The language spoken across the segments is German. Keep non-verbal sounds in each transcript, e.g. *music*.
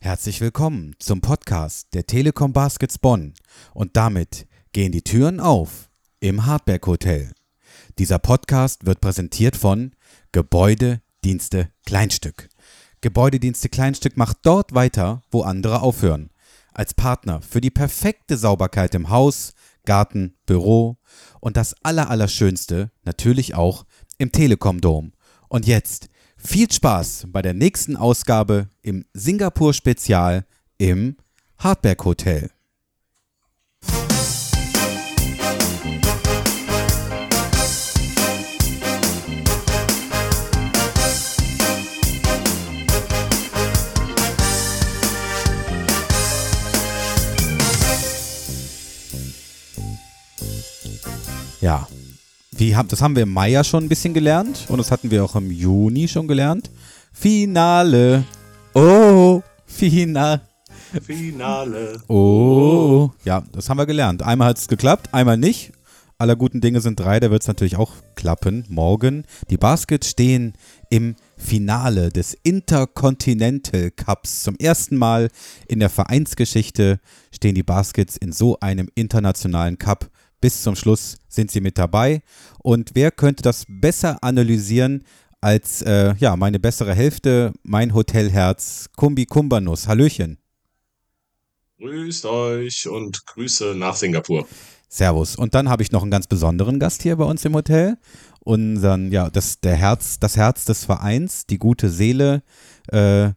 Herzlich willkommen zum Podcast der Telekom Baskets Bonn und damit gehen die Türen auf im Hardberg Hotel. Dieser Podcast wird präsentiert von Gebäudedienste Kleinstück. Gebäudedienste Kleinstück macht dort weiter, wo andere aufhören. Als Partner für die perfekte Sauberkeit im Haus, Garten, Büro und das Allerallerschönste natürlich auch im Telekom Dom. Und jetzt viel Spaß bei der nächsten Ausgabe im Singapur Spezial im Hardberg Hotel. Ja, wie, das haben wir im Mai ja schon ein bisschen gelernt und das hatten wir auch im Juni schon gelernt. Finale. Oh, Finale. Finale. Oh. Ja, das haben wir gelernt. Einmal hat es geklappt, einmal nicht. Aller guten Dinge sind drei, da wird es natürlich auch klappen. Morgen. Die Baskets stehen im Finale des Intercontinental Cups. Zum ersten Mal in der Vereinsgeschichte stehen die Baskets in so einem internationalen Cup bis zum Schluss sind sie mit dabei. Und wer könnte das besser analysieren als äh, ja, meine bessere Hälfte, mein Hotelherz, Kumbi Kumbanus. Hallöchen. Grüßt euch und Grüße nach Singapur. Servus. Und dann habe ich noch einen ganz besonderen Gast hier bei uns im Hotel. Unseren, ja, das, der Herz, das Herz des Vereins, die gute Seele, äh,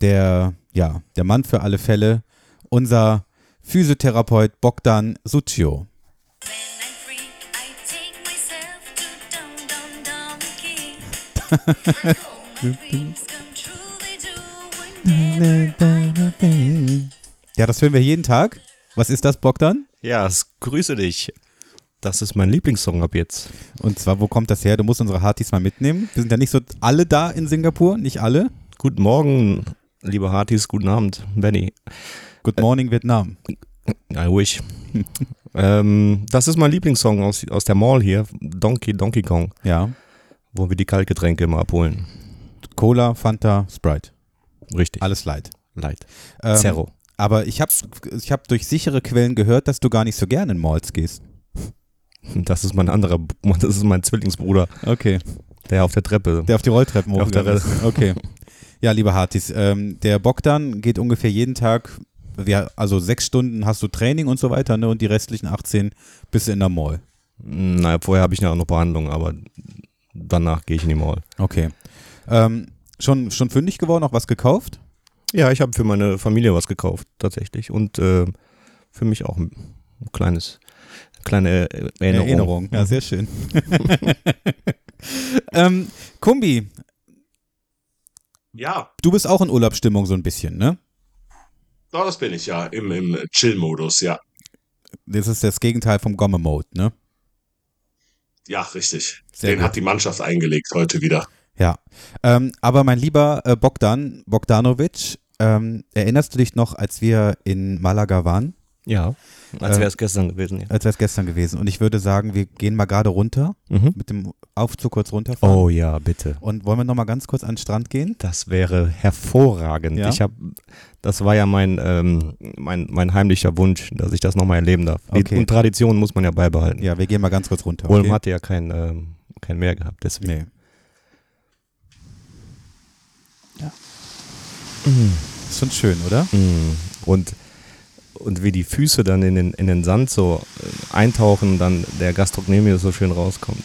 der, ja, der Mann für alle Fälle, unser Physiotherapeut Bogdan Succio. Ja, das hören wir jeden Tag. Was ist das, Bogdan? Ja, es grüße dich. Das ist mein Lieblingssong ab jetzt. Und zwar, wo kommt das her? Du musst unsere Hartis mal mitnehmen. Wir sind ja nicht so alle da in Singapur, nicht alle. Guten Morgen, liebe Hartis. Guten Abend, Benny. Good morning, Vietnam. I wish. *laughs* ähm, das ist mein Lieblingssong aus, aus der Mall hier, Donkey Donkey Kong. Ja. Wo wir die Kaltgetränke immer abholen. Cola, Fanta, Sprite. Richtig. Alles light. Light. Ähm, Zero. Aber ich habe ich hab durch sichere Quellen gehört, dass du gar nicht so gerne in Malls gehst. *laughs* Das ist mein anderer, *laughs* das ist mein Zwillingsbruder. Okay. Der auf der Treppe. Der auf die Rolltreppen auf der ist. Okay. Ja, liebe Hartis, ähm, der Bogdan geht ungefähr jeden Tag wir, also sechs Stunden hast du Training und so weiter, ne? Und die restlichen 18 bist du in der Mall. Naja, vorher habe ich ja auch noch Behandlung, aber danach gehe ich in die Mall. Okay. Ähm, schon, schon fündig geworden, auch was gekauft? Ja, ich habe für meine Familie was gekauft, tatsächlich. Und äh, für mich auch ein kleines, kleine Erinnerung. Erinnerung, ja, sehr schön. *laughs* ähm, Kumbi. Ja. Du bist auch in Urlaubsstimmung so ein bisschen, ne? Ja, das bin ich ja, im, im Chill-Modus, ja. Das ist das Gegenteil vom Gomme-Mode, ne? Ja, richtig. Sehr Den gut. hat die Mannschaft eingelegt heute wieder. Ja. Ähm, aber mein lieber äh, Bogdan, Bogdanovic, ähm, erinnerst du dich noch, als wir in Malaga waren? Ja, als Äh, wäre es gestern gewesen. Ja. Als wäre es gestern gewesen. Und ich würde sagen, wir gehen mal gerade runter, Mhm. mit dem Aufzug kurz runterfahren. Oh ja, bitte. Und wollen wir noch mal ganz kurz an den Strand gehen? Das wäre hervorragend. Ja? Ich habe, das war ja mein, ähm, mein, mein heimlicher Wunsch, dass ich das nochmal erleben darf. Die- Okay. Und Tradition muss man ja beibehalten. Ja, wir gehen mal ganz kurz runter. Ulm okay? hatte ja kein, ähm, kein Meer gehabt, deswegen. Nee. Ja. Ist schon schön, oder? Mm. Und, und wie die Füße dann in den, in den Sand so äh, eintauchen, dann der Gastrocnemius so schön rauskommt.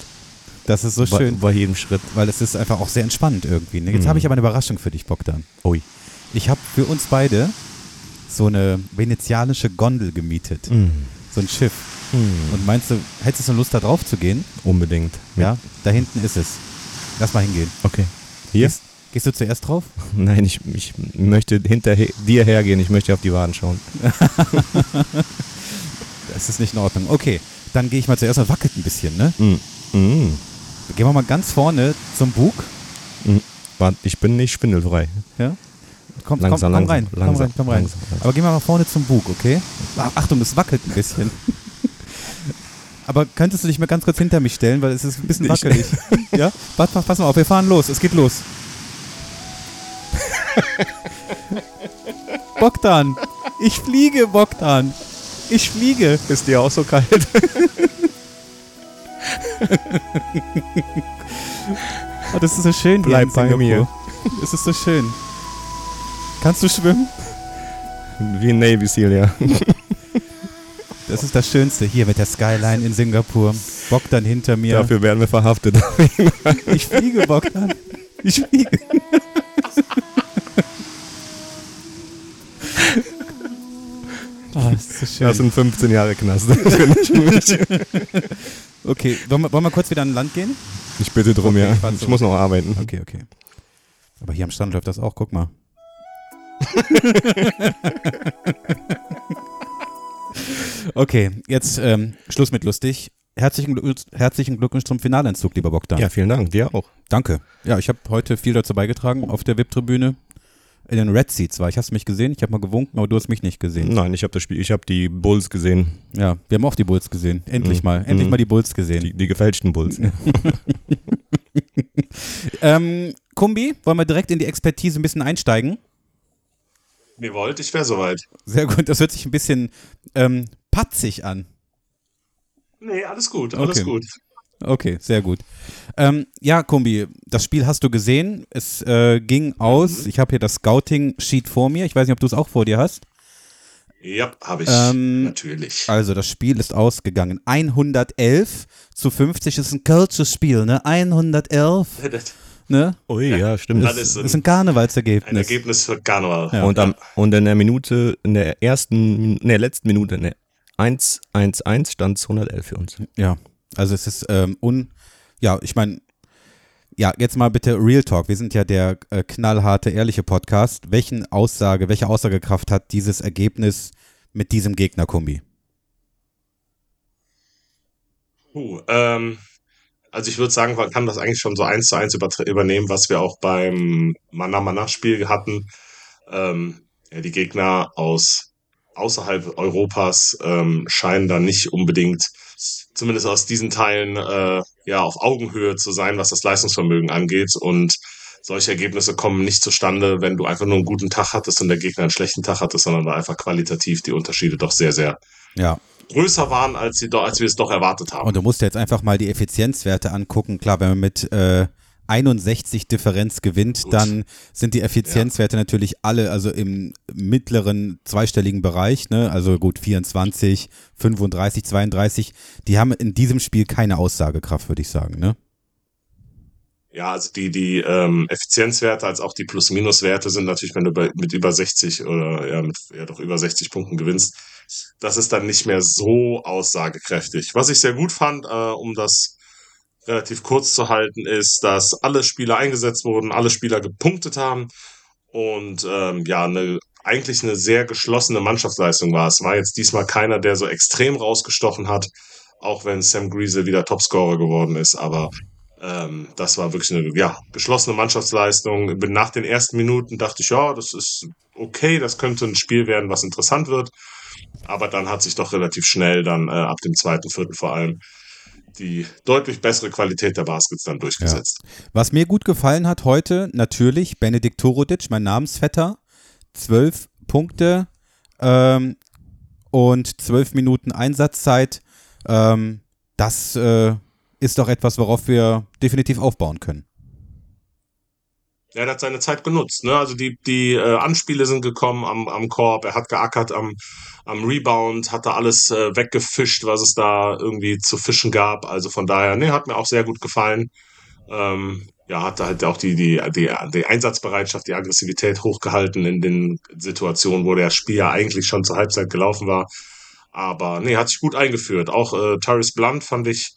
Das ist so Bei- schön, Bei jedem Schritt. weil es ist einfach auch sehr entspannend irgendwie. Ne? Jetzt Mhm. habe ich aber eine Überraschung für dich, Bogdan. Ui. Ich habe für uns beide so eine venezianische Gondel gemietet. Mm. So ein Schiff. Mm. Und meinst du, hättest du Lust da drauf zu gehen? Unbedingt. Ja, da hinten ist es. Lass mal hingehen. Okay. Hier? Gehst, gehst du zuerst drauf? *laughs* Nein, ich, ich möchte hinter dir hergehen, ich möchte auf die Waden schauen. *laughs* Das ist nicht in Ordnung. Okay, dann gehe ich mal zuerst und wackelt ein bisschen, ne? Mm. Mm. Gehen wir mal ganz vorne zum Bug. Warte, ich bin nicht schwindelfrei. Ja? Komm, Langsam, komm, komm langsam, rein, komm langsam, rein, komm rein. langsam. Aber gehen wir mal vorne zum Bug, okay? Ach, Achtung, es wackelt ein bisschen. *laughs* Aber könntest du dich mal ganz kurz hinter mich stellen, weil es ist ein bisschen wackelig. ja? Pass, pass, pass mal auf, wir fahren los, es geht los. *laughs* Bogdan, ich fliege, Bogdan. Ich fliege. Ist dir auch so kalt? Oh, *laughs* das ist so schön. Bleib bei mir. Das ist so schön. Kannst du schwimmen? Wie ein Navy Seal, ja. Das ist das Schönste hier mit der Skyline in Singapur. Bogdan hinter mir. Dafür werden wir verhaftet. Ich fliege, Bogdan. Ich fliege. *laughs* ist so schön. Das sind 15 Jahre Knast. *laughs* Okay, wollen wir, wollen wir kurz wieder an Land gehen? Ich bitte drum, Okay, ja. warte. Ich muss noch arbeiten. Okay, okay. Aber hier am Stand läuft das auch, guck mal. *laughs* okay, jetzt ähm, Schluss mit lustig. Herzlichen, Glückwunsch- herzlichen Glückwunsch zum Finaleinzug, lieber Bogdan. Ja, vielen Dank. Dir auch. Danke. Ja, ich habe heute viel dazu beigetragen auf der VIP-Tribüne. In den Red Seats war ich. Hast du mich gesehen? Ich habe mal gewunken, aber du hast mich nicht gesehen. Nein, ich habe das Spiel, ich habe die Bulls gesehen. Ja, wir haben auch die Bulls gesehen. Endlich Mhm. mal. Endlich Mhm. mal die Bulls gesehen. Die, die gefälschten Bulls. *laughs* *laughs* Ähm, Kumbi, wollen wir direkt in die Expertise ein bisschen einsteigen? Ihr wollt, ich wäre soweit. Sehr gut, das hört sich ein bisschen ähm, patzig an. Nee, alles gut, alles Okay. gut. Okay, sehr gut. Ähm, ja, Kumbi, das Spiel hast du gesehen. Es äh, ging aus. Ich habe hier das Scouting-Sheet vor mir. Ich weiß nicht, ob du es auch vor dir hast. Ja, habe ich. Ähm, Natürlich. Also, das Spiel ist ausgegangen. 111 zu 50 ist ein kurzes Spiel, ne? 111, *laughs* ne? Ui, ja, stimmt. Das ist Das ist ein, ein Karnevalsergebnis. ein Ergebnis für Karneval. Ja. und, am, und in der Minute, in der ersten, in der letzten Minute, ne, 1-1-1 stand es 111 für uns. Ja, also es ist ähm, un. Ja, ich meine, ja, jetzt mal bitte Real Talk. Wir sind ja der äh, knallharte, ehrliche Podcast. Welchen Aussage, welche Aussagekraft hat dieses Ergebnis mit diesem Gegnerkombi? Puh, ähm, also ich würde sagen, man kann das eigentlich schon so eins zu eins übernehmen, was wir auch beim Mana-Mana-Spiel hatten. Ähm, ja, die Gegner aus außerhalb Europas ähm, scheinen da nicht unbedingt, zumindest aus diesen Teilen, äh, ja, auf Augenhöhe zu sein, was das Leistungsvermögen angeht. Und solche Ergebnisse kommen nicht zustande, wenn du einfach nur einen guten Tag hattest und der Gegner einen schlechten Tag hattest, sondern weil einfach qualitativ die Unterschiede doch sehr, sehr Ja, größer waren, als, sie als wir es doch erwartet haben. und du musst dir jetzt einfach mal die Effizienzwerte angucken. Klar, wenn man mit äh, 61 Differenz gewinnt, Gut. dann sind die Effizienzwerte natürlich alle, also im mittleren zweistelligen Bereich, ne? Also gut 24, 35, 32. Die haben in diesem Spiel keine Aussagekraft, würde ich sagen, ne? Ja, also die, die ähm, Effizienzwerte als auch die Plus-Minus-Werte sind natürlich, wenn du bei, mit über 60 oder ja, mit ja, doch über 60 Punkten gewinnst, das ist dann nicht mehr so aussagekräftig. Was ich sehr gut fand, äh, um das relativ kurz zu halten, ist, dass alle Spieler eingesetzt wurden, alle Spieler gepunktet haben und ähm, ja, eine, eigentlich eine sehr geschlossene Mannschaftsleistung war. Es war jetzt diesmal keiner, der so extrem rausgestochen hat, auch wenn Sam Greasel wieder Topscorer geworden ist, aber ähm, das war wirklich eine ja, geschlossene Mannschaftsleistung. Nach den ersten Minuten dachte ich, ja, das ist okay, das könnte ein Spiel werden, was interessant wird. Aber dann hat sich doch relativ schnell dann äh, ab dem zweiten, vierten vor allem die deutlich bessere Qualität der Baskets dann durchgesetzt. Was mir gut gefallen hat heute, natürlich Benedikt Torodic, mein Namensvetter. Zwölf Punkte ähm, und zwölf Minuten Einsatzzeit. Ähm, das äh, ist doch etwas, worauf wir definitiv aufbauen können. Er hat seine Zeit genutzt. Ne? Also die, die äh, Anspiele sind gekommen am, am Korb, er hat geackert am, am Rebound, hat da alles äh, weggefischt, was es da irgendwie zu fischen gab. Also von daher, nee, hat mir auch sehr gut gefallen. Ähm, ja, hat da halt auch die, die, die, die Einsatzbereitschaft, die Aggressivität hochgehalten in den Situationen, wo der Spiel ja eigentlich schon zur Halbzeit gelaufen war. Aber nee, hat sich gut eingeführt. Auch äh, Taris Blunt fand ich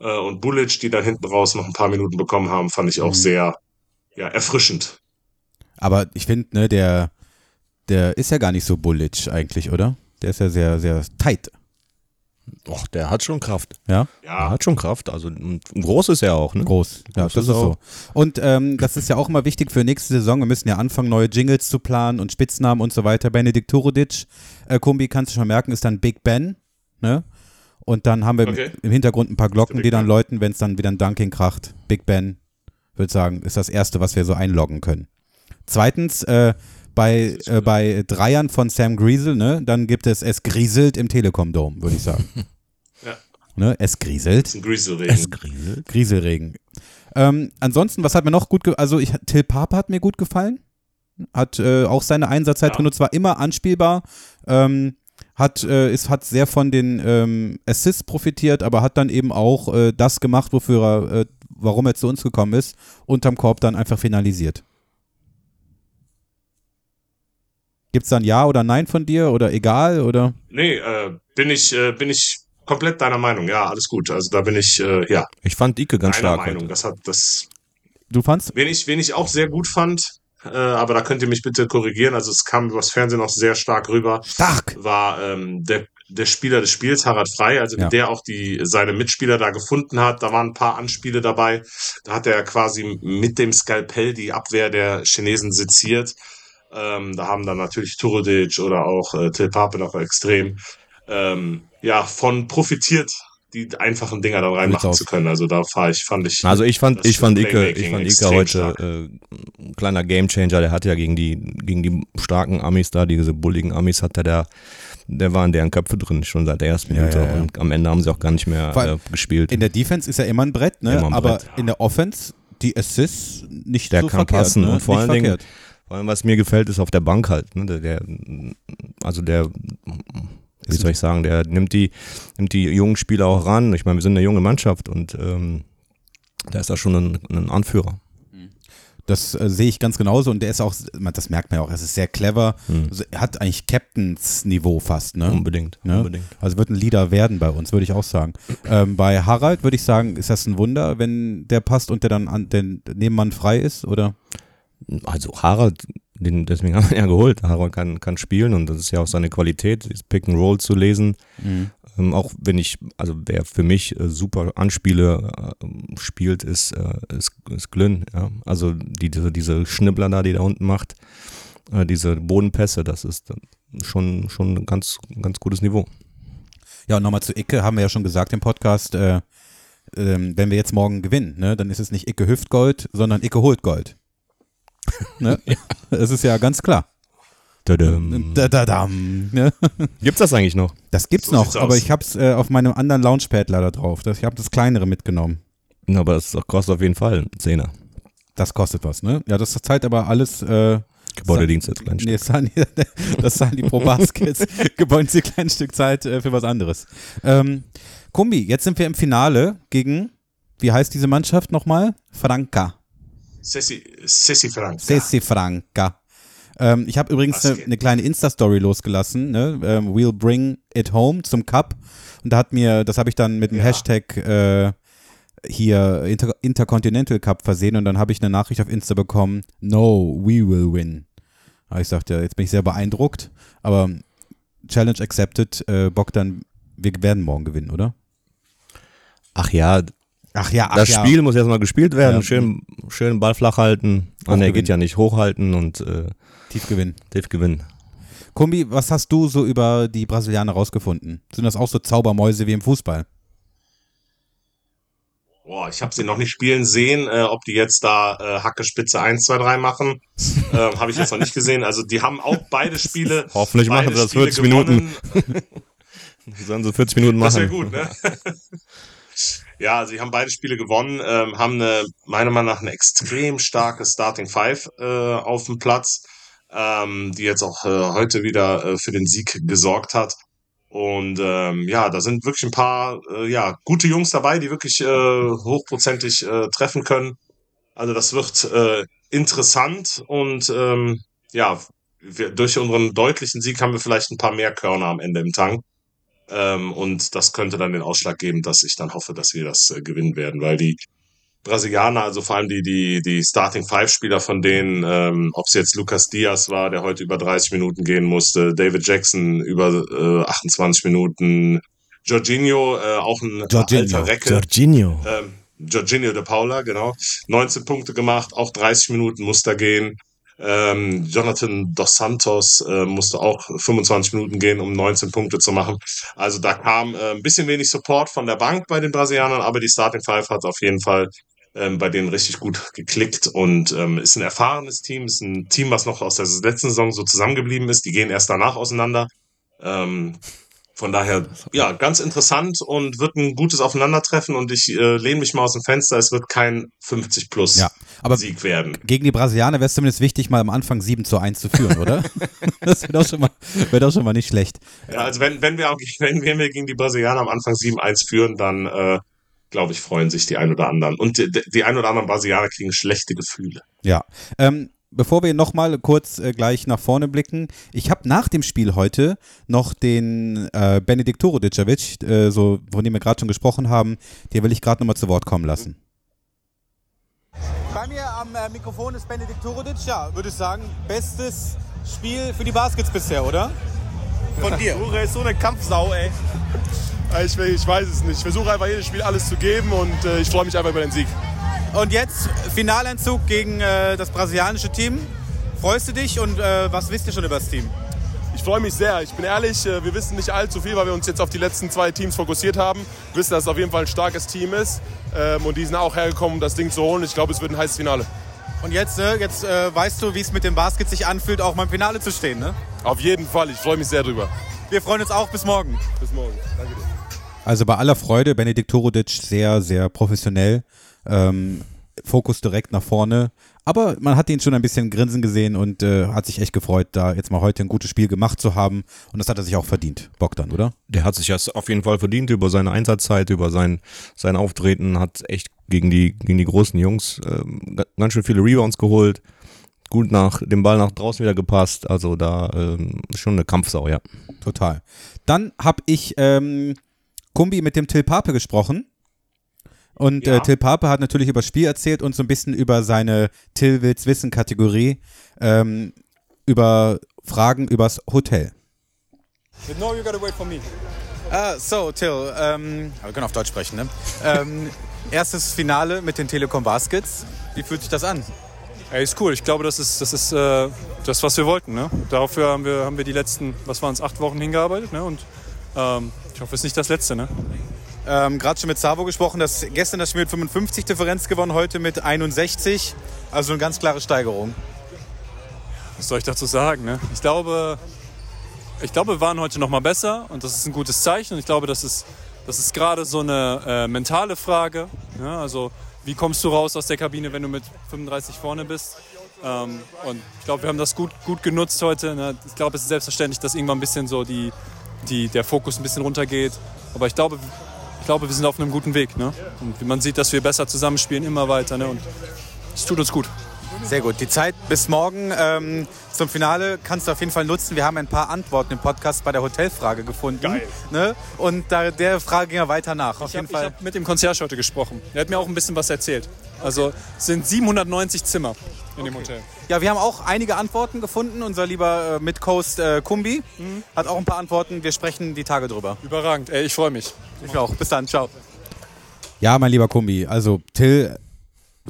äh, und Bullic, die dann hinten raus noch ein paar Minuten bekommen haben, fand ich auch Mhm. sehr ja, erfrischend. Aber ich finde, ne, der, der ist ja gar nicht so bullish eigentlich, oder? Der ist ja sehr, sehr tight. Och, der hat schon Kraft. Ja, Ja, hat schon Kraft. Also groß ist er auch, ne? groß. Ja, Das das, ist auch- so. Und ähm, das ist ja auch immer wichtig für nächste Saison. Wir müssen ja anfangen, neue Jingles zu planen und Spitznamen und so weiter. Benedikt Torodic, äh, Kumbi, kannst du schon merken, ist dann Big Ben. Ne? Und dann haben wir im- Okay. im Hintergrund ein paar Glocken, die dann läuten, wenn es dann wieder ein Dunking kracht. Big Ben, würde sagen, ist das Erste, was wir so einloggen können. Zweitens, äh, bei, äh, bei Dreiern von Sam Griesel, ne, dann gibt es es grieselt im Telekom Dome, würde ich sagen. *laughs* Ja. Ne, es grieselt. Das ist ein Grieselregen. Griesel. Grieselregen. Ähm, ansonsten, was hat mir noch gut ge Also ich, Till Pape hat mir gut gefallen. Hat äh, auch seine Einsatzzeit Ja. und zwar immer anspielbar. Ähm, hat, äh, ist, hat sehr von den ähm, Assists profitiert, aber hat dann eben auch äh, das gemacht, wofür er, äh, warum er zu uns gekommen ist, unterm Korb dann einfach finalisiert. Gibt es dann Ja oder Nein von dir oder egal oder? Nee, äh, bin ich, äh, bin ich komplett deiner Meinung. Ja, alles gut. Also da bin ich, äh, ja, Ich fand Ike ganz deiner stark. Meinung. Heute. Das hat, das, Du fandst? wen ich, wen ich auch sehr gut fand, äh, aber da könnt ihr mich bitte korrigieren. Also es kam übers Fernsehen auch sehr stark rüber. Stark! war ähm, der, der Spieler des Spiels, Harald Frey, also Ja. der auch die, seine Mitspieler da gefunden hat. Da waren ein paar Anspiele dabei. Da hat er quasi mit dem Skalpell die Abwehr der Chinesen seziert. Ähm, da haben dann natürlich Turudic oder auch äh, Till Pape noch extrem ähm, ja, von profitiert, die einfachen Dinger da reinmachen zu können. Also da fahr ich, fand ich. Also ich fand, ich fand Ike, ich fand Ike heute äh, ein kleiner Gamechanger. Der hat ja gegen die, gegen die starken Amis da, diese bulligen Amis, hat er der, der war in deren Köpfe drin schon seit der ersten Ja, Minute ja, ja. und am Ende haben sie auch gar nicht mehr äh, gespielt. In der Defense ist er immer ein Brett, ne? Immer ein aber Brett. in der Offense die Assists nicht Der so kann verkehrt. passen ne? und vor Nicht allen Dingen- verkehrt. Vor allem, was mir gefällt, ist auf der Bank halt. Ne? Der, der, also der, wie soll ich sagen, der nimmt die, nimmt die jungen Spieler auch ran. Ich meine, wir sind eine junge Mannschaft und ähm, da ist er schon ein, ein Anführer. Das äh, sehe ich ganz genauso und der ist auch, man, das merkt man ja auch, er ist sehr clever. Hm. Also, er hat eigentlich Captains-Niveau fast, ne? Unbedingt, Ne? unbedingt. Also wird ein Leader werden bei uns, würde ich auch sagen. Ähm, bei Harald würde ich sagen, ist das ein Wunder, wenn der passt und der dann an den Nebenmann frei ist, oder? Also Harald, den, deswegen haben wir ihn ja geholt. Harald kann, kann spielen und das ist ja auch seine Qualität, das Pick and Roll zu lesen. Ähm, auch wenn ich, also wer für mich äh, super Anspiele äh, spielt, ist, äh, ist, ist Glynn. Ja? Also die, diese, diese Schnibbler da, die da unten macht, äh, diese Bodenpässe, das ist schon, schon ein ganz, ganz gutes Niveau. Ja, und nochmal zu Icke, haben wir ja schon gesagt im Podcast, äh, ähm, wenn wir jetzt morgen gewinnen, ne, dann ist es nicht Icke hüft Gold, sondern Icke holt Gold. Ne? *laughs* Das ist ja ganz klar. Tadam. Da, da, dam, ne? Gibt's das eigentlich noch? Das gibt's So noch, aber aus. ich hab's äh, auf meinem anderen Launchpad leider drauf. Das, ich habe das kleinere mitgenommen. Na, Aber das kostet auf jeden Fall einen Zehner. Das kostet was, ne? Ja, das zahlt aber alles. Äh, Gebäudedienst als kleinen nee, *laughs* das zahlen die, das zahlen die Pro Baskets. *laughs* Gebäude ein kleines Stück Zeit äh, für was anderes. Ähm, Kumbi, jetzt sind wir im Finale gegen, wie heißt diese Mannschaft nochmal? Franca. Sessi, Sessi Frank. Sessi Franca. Ähm, ich habe übrigens eine ne kleine Insta-Story losgelassen, ne? ähm, We'll bring it home zum Cup. Und da hat mir, das habe ich dann mit dem Ja. Hashtag äh, hier Inter Intercontinental Cup versehen und dann habe ich eine Nachricht auf Insta bekommen, no, we will win. Aber ich sagte, ja, jetzt bin ich sehr beeindruckt, aber Challenge accepted, äh, Bogdan, wir werden morgen gewinnen, oder? Ach ja, Ach ja, ach das ja. Spiel muss erstmal gespielt werden. Ja. Schön, schön Ball flach halten. Ah, ne, geht ja nicht. Hochhalten und äh, Tief gewinnen. tief gewinnen. Kumbi, was hast du so über die Brasilianer rausgefunden? Sind das auch so Zaubermäuse wie im Fußball? Boah, ich habe sie noch nicht spielen sehen, äh, ob die jetzt da äh, Hacke Spitze 1, 2, 3 machen. *laughs* ähm, habe ich jetzt noch nicht gesehen. Also die haben auch beide Spiele. *laughs* Hoffentlich machen beide sie das Spiele 40 Minuten. gewonnen. *laughs* Die sollen so 40 Minuten Das machen. wäre gut, ne? Ja, sie haben beide Spiele gewonnen, ähm, haben eine, meiner Meinung nach eine extrem starke Starting Five äh, auf dem Platz, ähm, die jetzt auch äh, heute wieder äh, für den Sieg gesorgt hat. Und ähm, ja, da sind wirklich ein paar äh, ja, gute Jungs dabei, die wirklich äh, hochprozentig äh, treffen können. Also das wird äh, interessant und ähm, ja, wir, durch unseren deutlichen Sieg haben wir vielleicht ein paar mehr Körner am Ende im Tank. Ähm, und das könnte dann den Ausschlag geben, dass ich dann hoffe, dass wir das äh, gewinnen werden, weil die Brasilianer, also vor allem die, die, die Starting Five Spieler von denen, ähm, ob es jetzt Lucas Diaz war, der heute über 30 Minuten gehen musste, David Jackson über äh, 28 Minuten, Jorginho, äh, auch ein Jorginho. alter Recke. Jorginho. Ähm, Jorginho de Paula, genau. 19 Punkte gemacht, auch 30 Minuten musste er gehen. Ähm, Jonathan Dos Santos äh, musste auch 25 Minuten gehen, um 19 Punkte zu machen. Also da kam äh, ein bisschen wenig Support von der Bank bei den Brasilianern, aber die Starting Five hat auf jeden Fall ähm, bei denen richtig gut geklickt und ähm, ist ein erfahrenes Team, ist ein Team, was noch aus der letzten Saison so zusammengeblieben ist. Die gehen erst danach auseinander. Ähm, von daher, ja, ganz interessant und wird ein gutes Aufeinandertreffen und ich äh, lehne mich mal aus dem Fenster, es wird kein 50 plus Ja, aber Sieg werden. gegen die Brasilianer wäre es zumindest wichtig, mal am Anfang 7 zu 1 zu führen, oder? *laughs* *laughs* das wäre doch, schon mal- wär doch schon mal nicht schlecht. Ja, also wenn, wenn, wir, auch, wenn, *laughs* wenn wir gegen die Brasilianer am Anfang 7-1 führen, dann äh, glaube ich, freuen sich die ein oder anderen. Und die, die ein oder anderen Brasilianer kriegen schlechte Gefühle. Ja. Ähm, bevor wir nochmal kurz äh, gleich nach vorne blicken, ich habe nach dem Spiel heute noch den äh, Benedikt Torodicevic, äh, so, von dem wir gerade schon gesprochen haben, den will ich gerade nochmal zu Wort kommen lassen. Bei mir am äh, Mikrofon ist Benedikt Torodic. Ja, würde ich sagen, bestes Spiel für die Baskets bisher, oder? Von dir. Ure ist so eine Kampfsau, ey. Ich, ich weiß es nicht. Ich versuche einfach jedes Spiel alles zu geben und äh, ich freue mich einfach über den Sieg. Und jetzt Finaleinzug gegen äh, das brasilianische Team. Freust du dich und äh, was wisst ihr schon über das Team? Ich freue mich sehr. Ich bin ehrlich, äh, wir wissen nicht allzu viel, weil wir uns jetzt auf die letzten zwei Teams fokussiert haben. Wir wissen, dass es auf jeden Fall ein starkes Team ist ähm, und die sind auch hergekommen, um das Ding zu holen. Ich glaube, es wird ein heißes Finale. Und jetzt, äh, jetzt äh, weißt du, wie es mit dem Basket sich anfühlt, auch mal im Finale zu stehen, ne? Auf jeden Fall. Ich freue mich sehr drüber. Wir freuen uns auch bis morgen. Bis morgen. Danke dir. Also bei aller Freude, Benedikt Torodic sehr, sehr professionell. Ähm, Fokus direkt nach vorne. Aber man hat ihn schon ein bisschen grinsen gesehen und äh, hat sich echt gefreut, da jetzt mal heute ein gutes Spiel gemacht zu haben. Und das hat er sich auch verdient, Bogdan, oder? Der hat sich das auf jeden Fall verdient über seine Einsatzzeit, über sein, sein Auftreten, hat echt gegen die, gegen die großen Jungs ga- ganz schön viele Rebounds geholt, gut nach dem Ball nach draußen wieder gepasst, also da ähm, schon eine Kampfsau, ja. Total. Dann habe ich ähm, Kumbi mit dem Till Pape gesprochen. Und Ja. äh, Till Pape hat natürlich über das Spiel erzählt und so ein bisschen über seine Till will's wissen Kategorie, ähm, über Fragen übers Hotel. No, you gotta wait for me. Ah, so, Till, ähm, wir können auf Deutsch sprechen, ne? ähm, erstes Finale mit den Telekom Baskets. Wie fühlt sich das an? Ey, ist cool. Ich glaube, das ist das, ist, äh, das was wir wollten. Ne? Dafür haben wir, haben wir die letzten, was waren es, acht Wochen hingearbeitet. Ne? Und ähm, ich hoffe, es ist nicht das Letzte. Ne? Ähm, Gerade schon mit Savo gesprochen, dass gestern das Spiel mit 55 Differenz gewonnen, heute mit 61. Also eine ganz klare Steigerung. Was soll ich dazu sagen? Ne? Ich, glaube, ich glaube, wir waren heute noch mal besser und das ist ein gutes Zeichen. Ich glaube, das ist, das ist gerade so eine äh, mentale Frage. Ja? Also, wie kommst du raus aus der Kabine, wenn du mit 35 vorne bist? Ähm, und ich glaube, wir haben das gut, gut genutzt heute. Ne? Ich glaube, es ist selbstverständlich, dass irgendwann ein bisschen so die, die, der Fokus ein bisschen runtergeht. Aber ich glaube, ich glaube, wir sind auf einem guten Weg. Ne? Und man sieht, dass wir besser zusammenspielen, immer weiter. Ne? Und es tut uns gut. Sehr gut. Die Zeit bis morgen ähm, zum Finale kannst du auf jeden Fall nutzen. Wir haben ein paar Antworten im Podcast bei der Hotelfrage gefunden. Geil. Ne? Und da, der Frage ging ja weiter nach. Auf Ich jeden habe Fall. hab mit dem Concierge heute gesprochen. Der hat mir auch ein bisschen was erzählt. Also es sind 790 Zimmer in dem Hotel. Ja, wir haben auch einige Antworten gefunden. Unser lieber äh, Mitcoast äh, Kumbi hat auch ein paar Antworten. Wir sprechen die Tage drüber. Überragend. Ey, ich freue mich. Ich auch. Bis dann. Ciao. Ja, mein lieber Kumbi, also Till,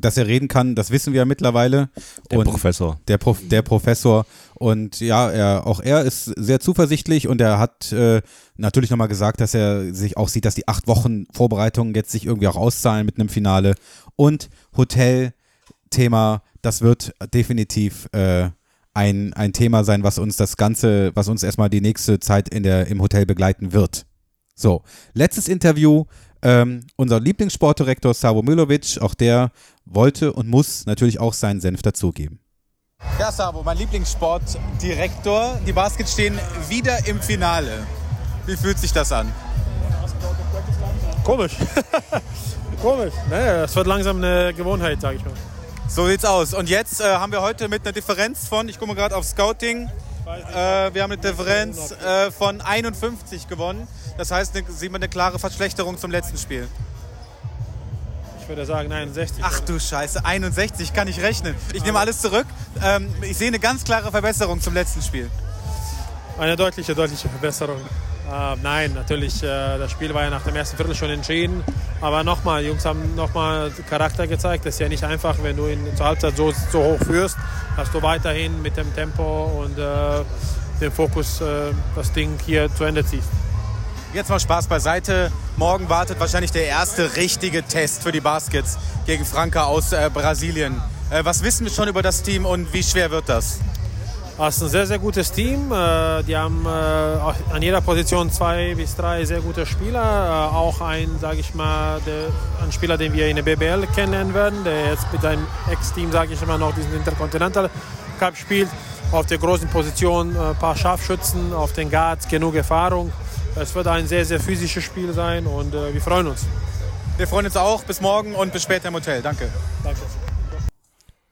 dass er reden kann, das wissen wir ja mittlerweile. Der Und Professor. Der, Prof, der Professor. Und ja, er, auch er ist sehr zuversichtlich und er hat äh, natürlich nochmal gesagt, dass er sich auch sieht, dass die acht Wochen Vorbereitung jetzt sich irgendwie auch auszahlen mit einem Finale. Und Hotel-Thema, das wird definitiv äh, ein, ein Thema sein, was uns das Ganze, was uns erstmal die nächste Zeit in der, im Hotel begleiten wird. So, letztes Interview. Ähm, unser Lieblingssportdirektor Savo Milovic, auch der wollte und muss natürlich auch seinen Senf dazugeben. Ja, Savo, mein Lieblingssportdirektor. Die Baskets stehen wieder im Finale. Wie fühlt sich das an? Komisch. *laughs* Komisch. Naja, das wird langsam eine Gewohnheit, sag ich mal. So sieht's aus. Und jetzt äh, haben wir heute mit einer Differenz von, ich gucke mal gerade auf Scouting, äh, wir haben eine Differenz äh, von 51 gewonnen. Das heißt, eine, sieht man eine klare Verschlechterung zum letzten Spiel. Ich würde sagen 69. Ach du Scheiße, 61, kann ich rechnen. Ich nehme alles zurück. Ähm, ich sehe eine ganz klare Verbesserung zum letzten Spiel. Eine deutliche, deutliche Verbesserung. Äh, nein, natürlich, äh, das Spiel war ja nach dem ersten Viertel schon entschieden. Aber nochmal, Jungs haben nochmal Charakter gezeigt. Das ist ja nicht einfach, wenn du ihn zur Halbzeit so, so hoch führst, dass du weiterhin mit dem Tempo und äh, dem Fokus äh, das Ding hier zu Ende ziehst. Jetzt mal Spaß beiseite. Morgen wartet wahrscheinlich der erste richtige Test für die Baskets gegen Franca aus äh, Brasilien. Äh, was wissen wir schon über das Team und wie schwer wird das? Das ist ein sehr, sehr gutes Team. Äh, die haben äh, an jeder Position zwei bis drei sehr gute Spieler. Äh, auch ein, sage ich mal, ein Spieler, den wir in der BBL kennenlernen werden, der jetzt mit seinem Ex-Team, sage ich immer noch, diesen Intercontinental Cup spielt. Auf der großen Position ein paar Scharfschützen, auf den Guards genug Erfahrung. Es wird ein sehr, sehr physisches Spiel sein und wir freuen uns. Wir freuen uns auch. Bis morgen und bis später im Hotel. Danke. Danke.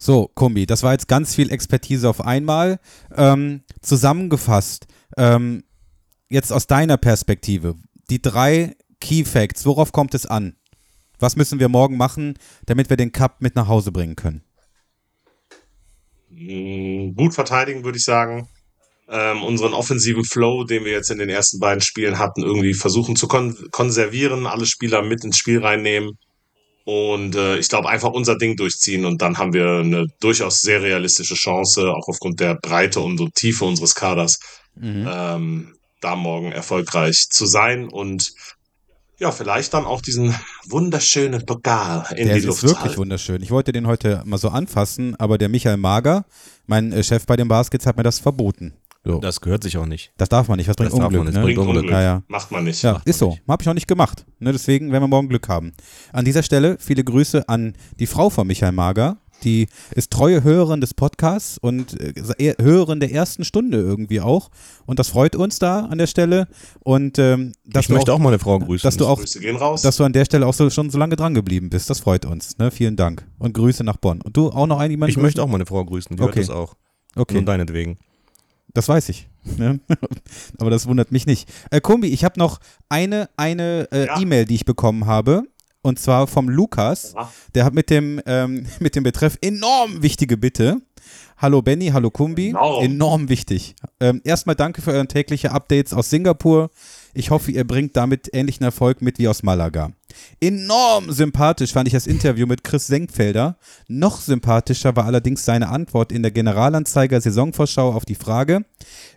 So, Kumbi, das war jetzt ganz viel Expertise auf einmal. Ähm, zusammengefasst, ähm, jetzt aus deiner Perspektive, die drei Key Facts, worauf kommt es an? Was müssen wir morgen machen, damit wir den Cup mit nach Hause bringen können? Mm, gut verteidigen, würde ich sagen. Ähm, unseren offensiven Flow, den wir jetzt in den ersten beiden Spielen hatten, irgendwie versuchen zu kon konservieren, alle Spieler mit ins Spiel reinnehmen und äh, ich glaube, einfach unser Ding durchziehen und dann haben wir eine durchaus sehr realistische Chance, auch aufgrund der Breite und so Tiefe unseres Kaders, mhm. ähm, da morgen erfolgreich zu sein und ja, vielleicht dann auch diesen wunderschönen Pokal in der die Luft zu halten. Der ist wirklich wunderschön. Ich wollte den heute mal so anfassen, aber der Michael Mager, mein äh, Chef bei den Baskets, hat mir das verboten. So. Das gehört sich auch nicht. Das darf man nicht. Was bringt das Unglück? Nicht. Ne? Bringt Unglück. Unglück. Ja, ja. Macht man nicht. Ja, Macht ist so. Nicht. Habe ich auch nicht gemacht. Ne? Deswegen werden wir morgen Glück haben. An dieser Stelle viele Grüße an die Frau von Michael Mager. Die ist treue Hörerin des Podcasts und äh, Hörerin der ersten Stunde irgendwie auch. Und das freut uns da an der Stelle. Und ähm, dass ich möchte auch, auch meine Frau grüßen. Dass du auch, Grüße gehen raus. dass du an der Stelle auch so, schon so lange dran geblieben bist. Das freut uns. Ne? Vielen Dank. Und Grüße nach Bonn. Und du auch noch einen jemanden? Ich möchte auch meine Frau grüßen. Die okay. hört das auch. Okay. Nur deinetwegen. Das weiß ich. Ne? *laughs* Aber das wundert mich nicht. Äh, Kumbi, ich habe noch eine, eine äh, Ja. E-Mail, die ich bekommen habe. Und zwar vom Lukas. Ja. Der hat mit dem, ähm, *laughs* mit dem Betreff enorm wichtige Bitte. Hallo Benny, hallo Kumbi. Enorm. Enorm wichtig. Ähm, erstmal danke für euren tägliche Updates aus Singapur. Ich hoffe, ihr bringt damit ähnlichen Erfolg mit wie aus Malaga. Enorm sympathisch fand ich das Interview mit Chris Senkfelder. Noch sympathischer war allerdings seine Antwort in der Generalanzeiger Saisonvorschau auf die Frage,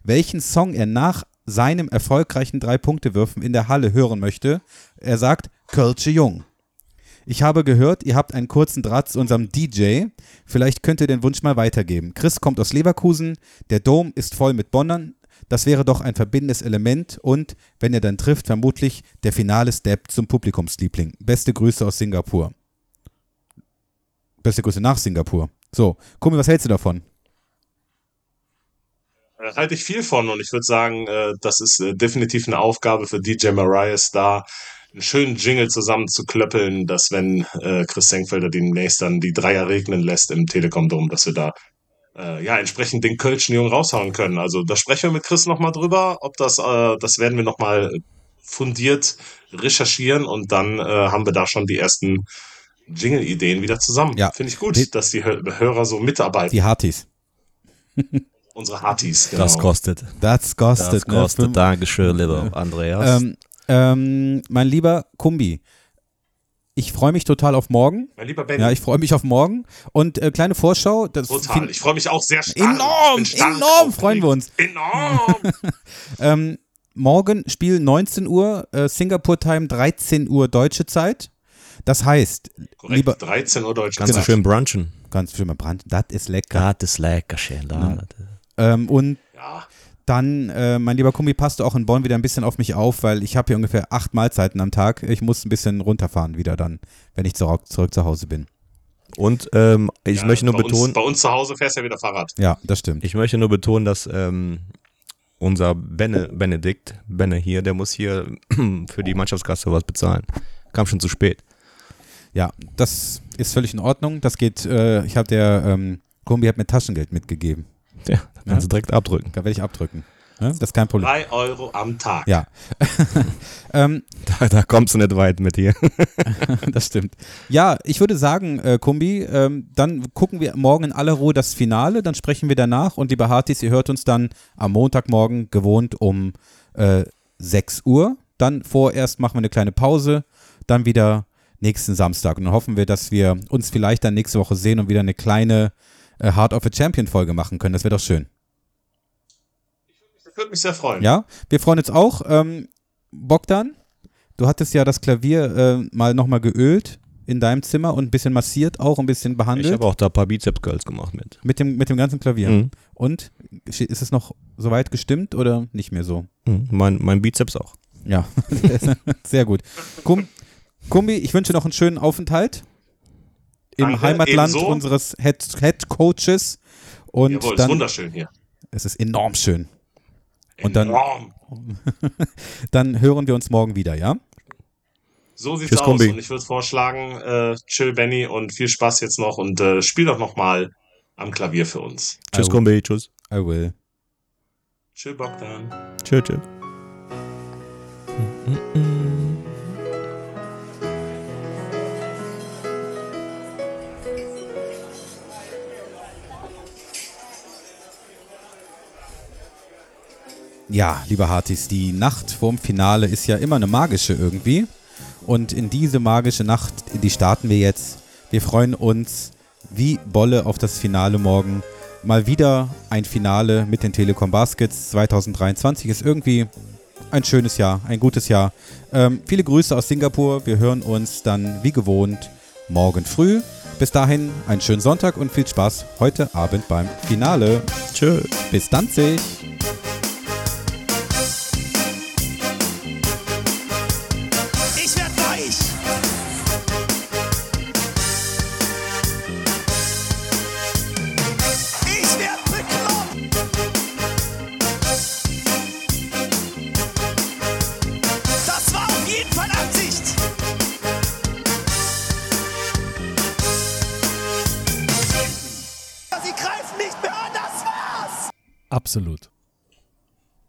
welchen Song er nach seinem erfolgreichen Drei-Punkte-Würfen in der Halle hören möchte. Er sagt, Kölsche Jung. Ich habe gehört, ihr habt einen kurzen Draht zu unserem DJ. Vielleicht könnt ihr den Wunsch mal weitergeben. Chris kommt aus Leverkusen, der Dom ist voll mit Bonnern. Das wäre doch ein verbindendes Element und, wenn er dann trifft, vermutlich der finale Step zum Publikumsliebling. Beste Grüße aus Singapur. Beste Grüße nach Singapur. So, Kumi, was hältst du davon? Äh, halte ich viel von und ich würde sagen, äh, das ist äh, definitiv eine Aufgabe für DJ Mariah Star, einen schönen Jingle zusammenzuklöppeln, dass wenn Chris Senkfelder demnächst dann die Dreier regnen lässt im Telekom-Dom, dass wir da äh, ja entsprechend den Kölschen Jungen raushauen können. Also da sprechen wir mit Chris nochmal drüber, ob das, äh, das werden wir nochmal fundiert recherchieren und dann äh, haben wir da schon die ersten Jingle-Ideen wieder zusammen. Ja. Finde ich gut, Die- dass die Hö- Hörer so mitarbeiten. Die Hartis. *laughs* Unsere Hartis, genau. Das kostet. Das kostet. Das ne? kostet. Fünf- Dankeschön, lieber Andreas. Ähm, ähm, mein lieber Kumbi, ich freue mich total auf morgen. Mein lieber Benny. Ja, ich freue mich auf morgen. Und äh, kleine Vorschau. Das Total. Ich freue mich auch sehr stark. Enorm, stark enorm aufgeregt. freuen wir uns. Enorm. *laughs* Ähm, morgen Spiel 19 Uhr, äh, Singapur Time 13 Uhr deutsche Zeit. Das heißt, Korrekt. lieber 13 Uhr Deutsch. Kannst du schön brunchen. ganz schön mal Brand, das ist lecker. Das ist lecker schön. Da. Ähm, und Ja. Dann, äh, mein lieber Kumbi, passt du auch in Bonn wieder ein bisschen auf mich auf, weil ich habe hier ungefähr acht Mahlzeiten am Tag. Ich muss ein bisschen runterfahren wieder dann, wenn ich zurück, zurück zu Hause bin. Und ähm, ich ja, möchte nur bei betonen, Uns, bei uns zu Hause fährst du ja wieder Fahrrad. Ja, das stimmt. ich möchte nur betonen, dass ähm, unser Benne, Benedikt, Benne hier, der muss hier *clears throat* für die Mannschaftskasse was bezahlen. Kam schon zu spät. Ja, das ist völlig in Ordnung. Das geht, äh, ich habe der, ähm, Kumbi hat mir Taschengeld mitgegeben. *laughs* Ja, da kannst du direkt abdrücken. Da werde ich abdrücken. Das ist kein Problem. Drei Euro am Tag. Ja. *laughs* ähm, Da, da kommst du nicht weit mit dir. *laughs* das stimmt. Ja, ich würde sagen, äh, Kumbi, ähm, dann gucken wir morgen in aller Ruhe das Finale, dann sprechen wir danach und liebe Hartis, ihr hört uns dann am Montagmorgen gewohnt um äh, 6 Uhr. Dann vorerst machen wir eine kleine Pause, dann wieder nächsten Samstag. Und dann hoffen wir, dass wir uns vielleicht dann nächste Woche sehen und wieder eine kleine äh, Heart of a Champion Folge machen können. Das wäre doch schön. Das würde mich sehr freuen. Ja, wir freuen uns auch. Ähm, Bogdan, du hattest ja das Klavier äh, mal nochmal geölt in deinem Zimmer und ein bisschen massiert auch, ein bisschen behandelt. Ich habe auch da ein paar Bizeps-Girls gemacht mit. mit dem, mit dem ganzen Klavier. Mhm. Und ist es noch soweit gestimmt oder nicht mehr so? Mhm. Mein, mein Bizeps auch. Ja, *laughs* sehr gut. Kum, Kumbi, ich wünsche noch einen schönen Aufenthalt im Danke, Heimatland ebenso. unseres Head, Head Coaches. Und Jawohl, ist dann, wunderschön hier. es ist enorm schön. Und dann- Enorm. *laughs* Dann hören wir uns morgen wieder, ja? So sieht's Tschüss, aus. Kombi. Und ich würde vorschlagen, äh, chill Benny und viel Spaß jetzt noch und äh, spiel doch noch mal am Klavier für uns. Tschüss. Kombi. Tschüss. I will. Chill Bogdan. Tschüss, tschüss. Ja, liebe Hartis, die Nacht vorm Finale ist ja immer eine magische irgendwie. Und in diese magische Nacht, die starten wir jetzt. Wir freuen uns wie Bolle auf das Finale morgen. Mal wieder ein Finale mit den Telekom Baskets 2023 ist irgendwie ein schönes Jahr, ein gutes Jahr. Ähm, viele Grüße aus Singapur. Wir hören uns dann wie gewohnt morgen früh. Bis dahin einen schönen Sonntag und viel Spaß heute Abend beim Finale. Tschüss. Bis Danzig. Ich Absolut.